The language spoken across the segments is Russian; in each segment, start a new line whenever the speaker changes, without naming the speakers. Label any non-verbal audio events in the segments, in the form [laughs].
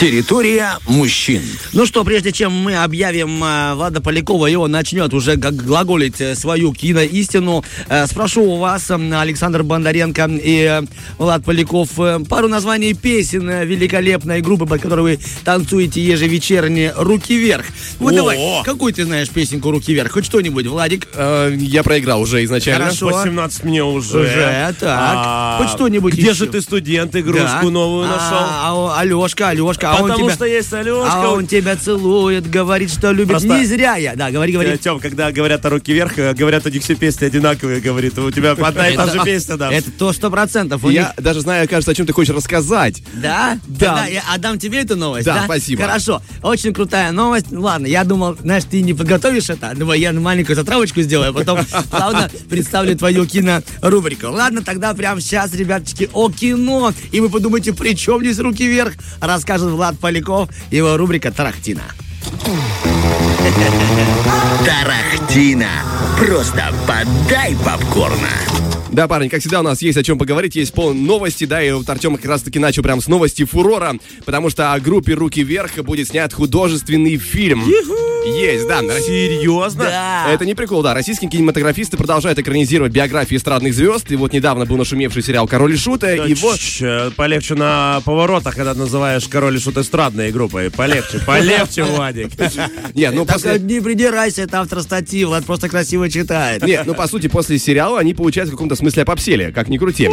Территория мужчин.
Ну что, прежде чем мы объявим э, Влада Полякова, и он начнет уже как глаголить э, свою киноистину, э, спрошу у вас, Александр Бондаренко и э, Влад Поляков, пару названий песен великолепной группы, под которой вы танцуете ежевечерне «Руки вверх». Вот
О!
давай, какую ты знаешь песенку «Руки вверх»? Хоть что-нибудь, Владик?
Э, Я проиграл уже изначально.
Хорошо.
18 мне уже.
Уже, так. Хоть что-нибудь
Где
еще.
же ты, студент, игрушку
Да.
новую нашел?
А, а, Алешка, Алешка, а он
Потому
тебя...
что есть Алешка.
А он тебя целует, говорит, что любит.
Просто-
Не зря я. Да, говори, говори.
Тем, когда говорят о руки вверх, э, говорят, у них все песни одинаковые, говорит. У тебя одна и та же песня, да.
Это то сто процентов.
Я даже знаю, кажется, о чем ты хочешь рассказать.
Да?
Да.
Я отдам тебе эту новость,
Да,
да?
спасибо.
Хорошо. Очень крутая новость. Ну, Ладно, я думал, знаешь, ты не подготовишь это. Думаю, я маленькую затравочку сделаю, а потом [laughs] плавно представлю твою кинорубрику. Ладно, тогда прямо сейчас, ребяточки, о кино. И вы подумайте, при чем здесь руки вверх, расскажет Влад Поляков, его рубрика «Тарахтина».
Тарахтина. Просто подай попкорна.
Да, парень, как всегда, у нас есть о чем поговорить, есть пол новости, да, и вот Артем как раз-таки начал прям с новости фурора, потому что о группе «Руки вверх» будет снят художественный фильм. Есть, да. Серьезно?
Да.
Это не прикол, да. Российские кинематографисты продолжают экранизировать биографии эстрадных звезд, и вот недавно был нашумевший сериал «Король и Шут», и вот...
Чш, Полегче на поворотах, когда называешь король и шут эстрадной группой. Полегче, полегче, [laughs] Владик.
Нет, ну после...
не придирайся, это автор статьи, Влад просто красиво читает.
Нет, ну по сути, после сериала они, получается, в каком-то смысле попсели, как ни крути.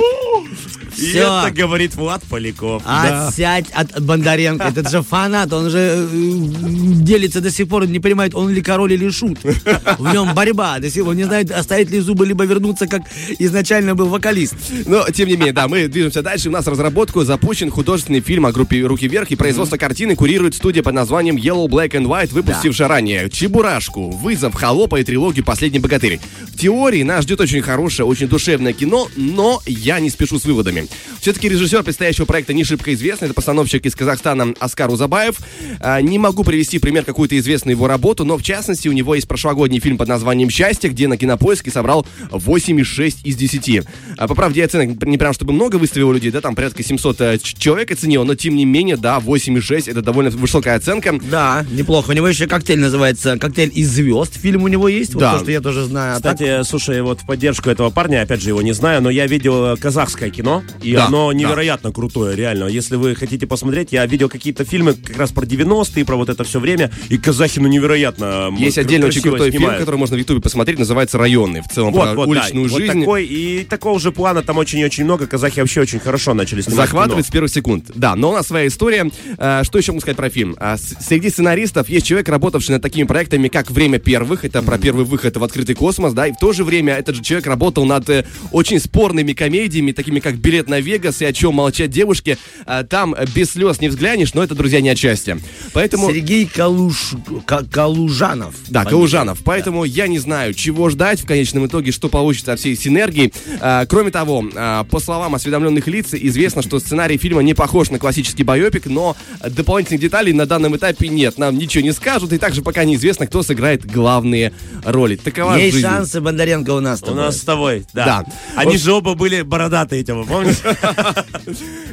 И
Всё.
это говорит Влад Поляков.
Отсядь от Бондаренко. Этот же фанат, он же э, делится до сих пор, не понимает, он ли король или шут. В нем борьба. До сих пор не знает, оставить ли зубы, либо вернуться, как изначально был вокалист.
Но, тем не менее, да, мы движемся дальше. У нас разработку запущен художественный фильм о группе «Руки вверх», и производство картины курирует студия под названием Yellow Black and White, выпустившая ранее «Чебурашку», «Вызов», «Холопа» и трилогию «Последний богатырь». В теории нас ждет очень хорошее, очень душевное кино, но я не спешу с выводами. Все-таки режиссер предстоящего проекта не шибко известный, это постановщик из Казахстана Оскар Узабаев. А, Не могу привести пример какую-то известную его работу, но в частности у него есть прошлогодний фильм под названием «Счастье», где на кинопоиске собрал 8,6 из 10. А, По правде, оценок не прям чтобы много выставил людей, да, там порядка 700 э, человек оценил, но тем не менее, да, 8,6 это довольно высокая оценка.
Да, неплохо. У него еще коктейль называется «Коктейль из звезд». Фильм у него есть, вот
Да.
то, что я тоже знаю. А так-
Кстати, слушай, вот в поддержку этого парня, опять же, его не знаю, но я видел э, казахское кино, и
Да,
оно
да.
невероятно крутое, реально. Если вы хотите посмотреть, я видел какие-то фильмы как раз про 90-е, про вот это все время, и казахи, ну, невероятно
Есть отдельно очень крутой фильм,
снимают.
который можно в Ютубе посмотреть, называется «Районный», в целом
Вот,
про
вот,
уличную
да, вот
жизнь.
такой, и такого же плана там очень и очень много. Казахи вообще очень хорошо начали снимать
Захватывает
кино.
с первых секунд. Да, но у нас своя история. А, Что еще могу сказать про фильм? С- Среди сценаристов есть человек, работавший над такими проектами, как «Время первых». Это про первый выход в открытый космос, да, и в то же время этот же человек работал над э, очень спорными комедиями, такими как «Билет на Вегас» и «О чем молчат девушки». А, Там без слез не взглянешь, но это, друзья, не отчасти. Поэтому...
Сергей Калуш... Ка- Калужанов.
Да,
Фамилия.
Калужанов. Поэтому я не знаю, чего ждать в конечном итоге, что получится от всей синергии. А, кроме того, а, по словам осведомленных лиц, известно, что сценарий фильма не похож на классический байопик, но дополнительных деталей на данном этапе нет. Нам ничего не скажут, и также пока неизвестно, кто сыграет главные роли. Такова
Есть
жизнь.
шансы Бондаренко у нас. с
У
тобой.
нас с тобой, да.
Да.
Они
Вот.
же оба были бородатые, эти, вы помните? [laughs]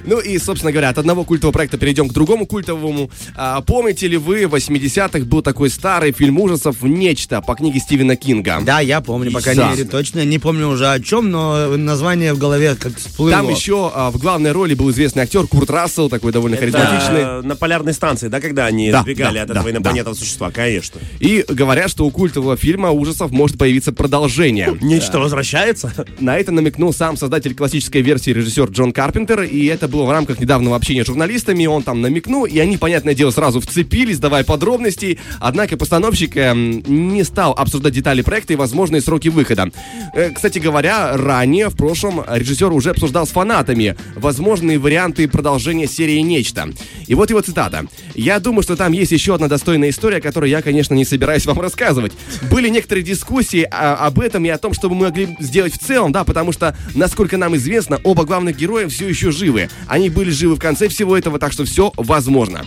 Ну и, собственно говоря, от одного культового проекта перейдем к другому культовому. А, помните ли вы, в 80-х был такой старый фильм ужасов «Нечто» по книге Стивена Кинга?
Да, я помню, по крайней мере, точно. Не помню уже о чем, но название в голове как всплыло.
Там еще а, в главной роли был известный актер Курт Рассел, такой довольно харизматичный.
Это на полярной станции, да, когда они
Да,
сбегали
да,
от этого
да,
инопланетного существа, конечно.
И говорят, что у культового фильма ужасов может появиться продолжение.
Нечто возвращается?
На это намекнул сам создатель классической версии режиссер Джон Карпентер, и это было в рамках недавнего общения с журналистами, он там намекнул, и они, понятное дело, сразу вцепились, давая подробностей, однако постановщик эм, не стал обсуждать детали проекта и возможные сроки выхода. Э, кстати говоря, ранее, в прошлом, режиссер уже обсуждал с фанатами возможные варианты продолжения серии «Нечто». И вот его цитата. «Я думаю, что там есть еще одна достойная история, которую я, конечно, не собираюсь вам рассказывать. Были некоторые дискуссии а, об этом и о том, что мы могли сделать в целом, да, потому что, насколько нам известно, оба главных героя все еще живы. Они были живы в конце всего этого, так что все возможно.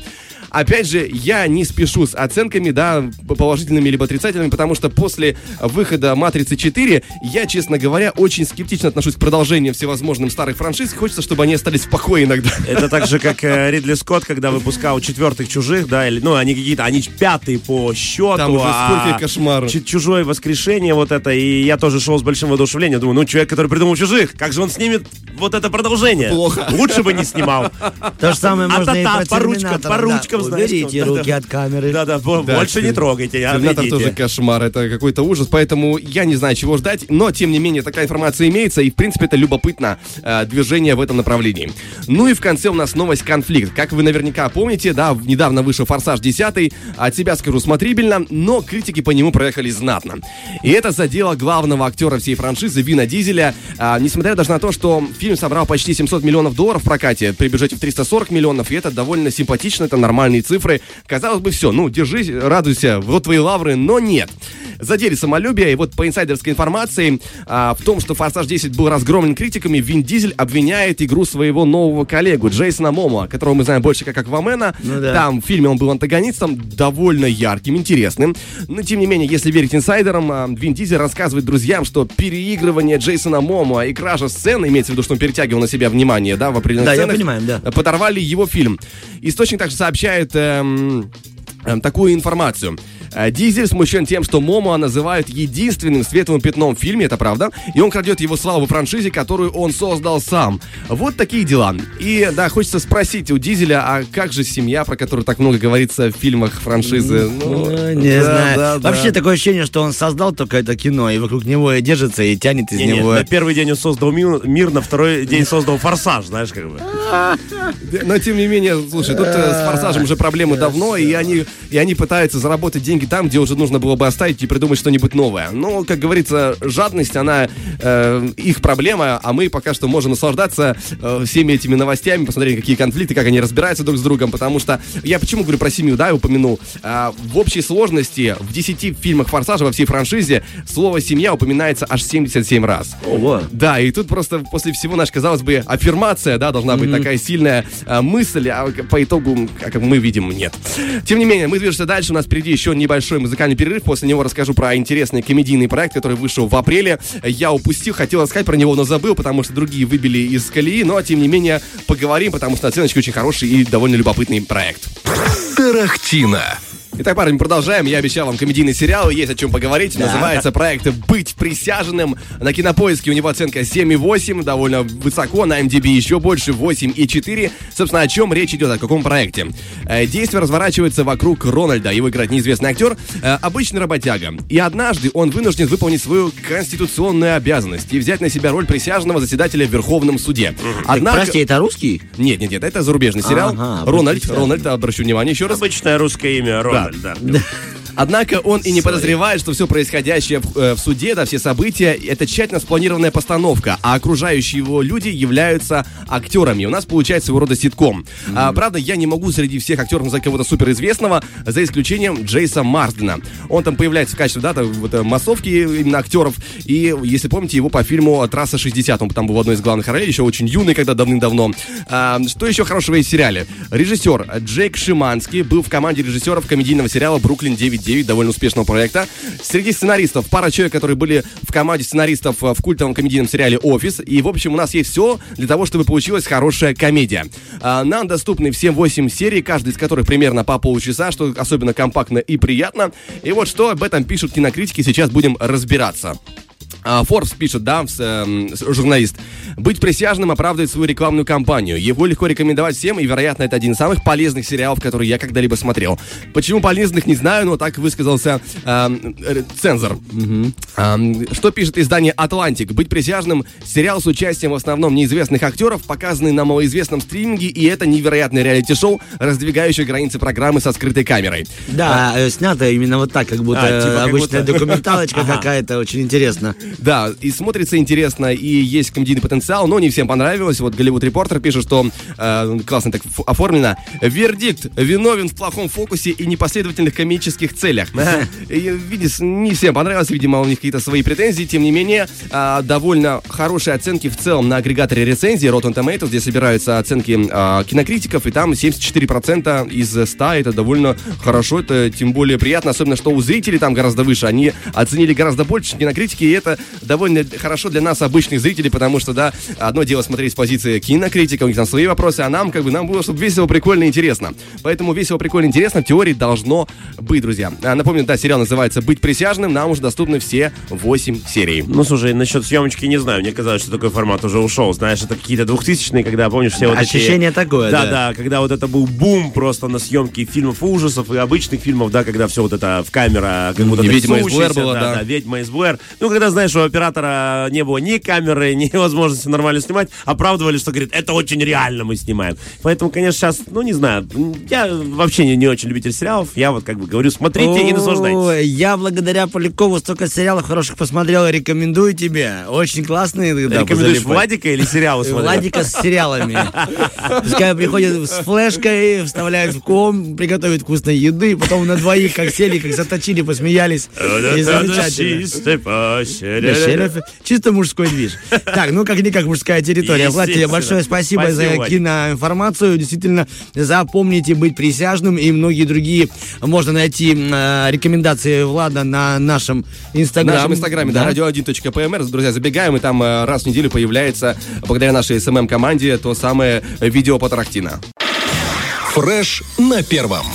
Опять же, я не спешу с оценками, да, положительными либо отрицательными, потому что после выхода «Матрицы 4» я, честно говоря, очень скептично отношусь к продолжениям всевозможным старых франшиз. Хочется, чтобы они остались в покое иногда.
Это так же, как э, [laughs] Ридли Скотт, когда выпускал четвертых чужих, да, или, ну, они какие-то, они пятые по счету.
Там уже
а
сколько кошмаров.
Чу- Чужое воскрешение вот это, и я тоже шел с большим воодушевлением. Думаю, ну, человек, который придумал чужих, как же он снимет вот это продолжение?
Плохо.
Лучше бы не снимал.
То же самое можно и про
по ручкам, по ручкам, знаешь,
Уберите руки
да.
от камеры.
Да-да, бо-
Да,
больше не трогайте, а,
Терминатор
отойдите.
тоже кошмар, это какой-то ужас, поэтому я не знаю, чего ждать, но тем не менее такая информация имеется, и в принципе это любопытно э, движение в этом направлении. Ну и в конце у нас новость конфликт. Как вы наверняка помните, да, недавно вышел «Форсаж 10», от себя скажу смотрибельно, но критики по нему проехали знатно. И это задело главного актера всей франшизы Вина Дизеля, а, несмотря даже на то, что фильм собрал почти 700 миллионов долларов в прокате, при бюджете в 340 миллионов, и это довольно симпатично, это нормальные цифры. Казалось бы, все, ну, держись, радуйся, вот твои лавры, но нет. Задели самолюбие, и вот по инсайдерской информации а, в том, что «Форсаж 10» был разгромлен критиками, Вин Дизель обвиняет игру своего нового коллегу Джейсона Момоа, которого мы знаем больше как Аквамена.
Ну да.
Там в фильме он был антагонистом, довольно ярким, интересным. Но тем не менее, если верить инсайдерам, а, Вин Дизель рассказывает друзьям, что переигрывание Джейсона Момоа и кража сцены, имеется в виду, что он перетягивал на себя внимание, да, в определенных
Да, я
сценах,
понимаю, да.
подорвали его фильм. Источник также сообщает эм, эм, такую информацию. Э, Дизель смущен тем, что Момоа называют единственным светлым пятном в фильме, это правда, и он крадет его славу в франшизе, которую он создал сам. Вот такие дела. И, да, хочется спросить у Дизеля, а как же семья, про которую так много говорится в фильмах франшизы? Ну,
Ну, не
да,
знаю.
да, да.
Вообще такое ощущение, что он создал только это кино, и вокруг него и держится, и тянет из
Не-не,
него.
на первый день он создал мир, мир, на второй день создал форсаж, знаешь, как бы.
Но тем не менее, слушай, тут э, с форсажем уже проблемы давно, и они, и они пытаются заработать деньги там, где уже нужно было бы оставить и придумать что-нибудь новое. Но, как говорится, жадность, она э, их проблема, а мы пока что можем наслаждаться э, всеми этими новостями, посмотреть, какие конфликты, как они разбираются друг с другом, потому что я почему говорю про семью, да, я упомянул. А, в общей сложности в 10 фильмах форсажа во всей франшизе слово семья упоминается аж 77 раз.
Ого.
Да, и тут просто после всего, знаешь, казалось бы, аффирмация, да, должна быть такая сильная а, мысль, а по итогу, как мы видим, нет. Тем не менее, мы движемся дальше, у нас впереди еще небольшой музыкальный перерыв, после него расскажу про интересный комедийный проект, который вышел в апреле. Я упустил, хотел рассказать про него, но забыл, потому что другие выбили из колеи, но, тем не менее, поговорим, потому что оценочки очень хороший и довольно любопытный проект.
Тарахтина.
Итак, парни, продолжаем. Я обещал вам комедийный сериал, есть о чем поговорить. Называется проект «Быть присяженным». На кинопоиске у него оценка 7,8, довольно высоко, на MDB еще больше, 8,4. Собственно, о чем речь идет, о каком проекте? Э, Действие разворачивается вокруг Рональда, его играет неизвестный актер, э, обычный работяга. И однажды он вынужден выполнить свою конституционную обязанность и взять на себя роль присяжного заседателя в Верховном суде. Однако...
Прости, это русский?
Нет, нет, нет, это зарубежный сериал.
Ага,
Рональд. Рональд, обращу внимание еще раз.
Обычное русское имя Рональд, да.
Dark, [laughs] Однако он и не подозревает, что все происходящее в, э, в суде, да, все события, это тщательно спланированная постановка, а окружающие его люди являются актерами. У нас получается своего рода ситком. А, правда, я не могу среди всех актеров назвать кого-то суперизвестного, за исключением Джейса Марсдена. Он там появляется в качестве, да, там, вот, э, массовки именно актеров, и, если помните, его по фильму «Трасса 60», он там был в одной из главных ролей, еще очень юный, когда давным-давно. А, что еще хорошего есть в сериале? Режиссер Джейк Шиманский был в команде режиссеров комедийного сериала «Бруклин 9.9», довольно успешного проекта. Среди сценаристов пара человек, которые были в команде сценаристов э, в культовом комедийном сериале «Офис». И, в общем, у нас есть все для того, чтобы получилась хорошая комедия. А, нам доступны все 8 серий, каждый из которых примерно по полчаса, что особенно компактно и приятно. И вот что об этом пишут кинокритики, сейчас будем разбираться. А, Forbes пишет, да, эм, журналист. Быть присяжным оправдывает свою рекламную кампанию. Его легко рекомендовать всем, и, вероятно, это один из самых полезных сериалов, которые я когда-либо смотрел. Почему полезных, не знаю, но так высказался эм, э, цензор. Эм, что пишет издание «Атлантик»? Быть присяжным – сериал с участием в основном неизвестных актеров, показанный на малоизвестном стриминге, и это невероятное реалити-шоу, раздвигающее границы программы со скрытой камерой.
Да, э, снято именно вот так, как будто
А, типа, как
обычная
будто-
документалочка какая-то, очень интересно. [laughs]
Да, и смотрится интересно, и есть комедийный потенциал, но не всем понравилось. Вот Голливуд Репортер пишет, что э, классно так оформлено. Вердикт. Виновен в плохом фокусе и непоследовательных комических целях. Видишь, не всем понравилось, видимо, у них какие-то свои претензии. Тем не менее, а, довольно хорошие оценки в целом на агрегаторе рецензий Rotten Tomatoes, где собираются оценки а, кинокритиков, и там 74% из 100. Это довольно хорошо, это тем более приятно, особенно, что у зрителей там гораздо выше. Они оценили гораздо больше, кинокритики, и это довольно хорошо для нас, обычных зрителей, потому что, да, одно дело смотреть с позиции кинокритика, у них там свои вопросы, а нам, как бы, нам было, чтобы весело, прикольно и интересно. Поэтому весело, прикольно, интересно в теории должно быть, друзья. А, Напомню, да, сериал называется «Быть присяжным», нам уже доступны все 8 серий.
Ну, слушай, насчет съемочки не знаю. Мне казалось, что такой формат уже ушел. Знаешь, это какие-то 2000-е, когда, помнишь, все вот эти...
Ощущение такое,
да.
да.
Да, когда вот это был бум просто на съемки фильмов ужасов и обычных фильмов, да, когда все вот это в камера, как будто
«Ведьма из Блэр» была,
да,
да.
«Ведьма из Блэр». Ну, когда, знаешь, у оператора не было ни камеры, ни возможности нормально снимать, оправдывали, что, говорит, это очень реально мы снимаем. Поэтому, конечно, сейчас, ну, не знаю, я вообще не, не очень любитель сериалов, я вот как бы говорю, смотрите и наслаждайтесь.
Я благодаря Полякову столько сериалов хороших посмотрел, рекомендую тебе. Очень классные. да,
Рекомендуешь. Владика или сериалы смотреть?
Владика с сериалами. Пускай приходит с флешкой, вставляет в ком, приготовит вкусной еды, потом на двоих как сели, как заточили, посмеялись. И замечательно. Чисто, чисто мужской движ. [laughs] Так, ну как-никак мужская территория. Влад, тебе большое спасибо,
Спасибо,
за киноинформацию. Действительно, запомните быть присяжным и многие другие. Можно найти э, рекомендации Влада на нашем
В
инстаграме.
нашем инстаграме, да, radio1.pmr. Друзья, забегаем, и там э, раз в неделю появляется, благодаря нашей СММ-команде, то самое видео по Тарахтина.
Фреш на первом.